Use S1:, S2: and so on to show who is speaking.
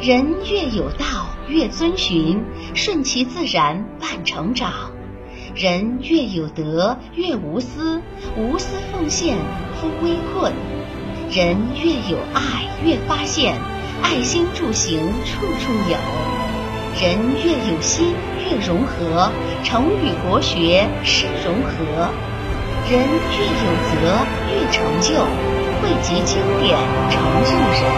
S1: 人越有道越遵循，顺其自然伴成长；人越有德越无私，无私奉献夫危困；人越有爱越发现，爱心助行处处有；人越有心越融合，成语国学是融合；人越有责越成就，汇集经典成就人。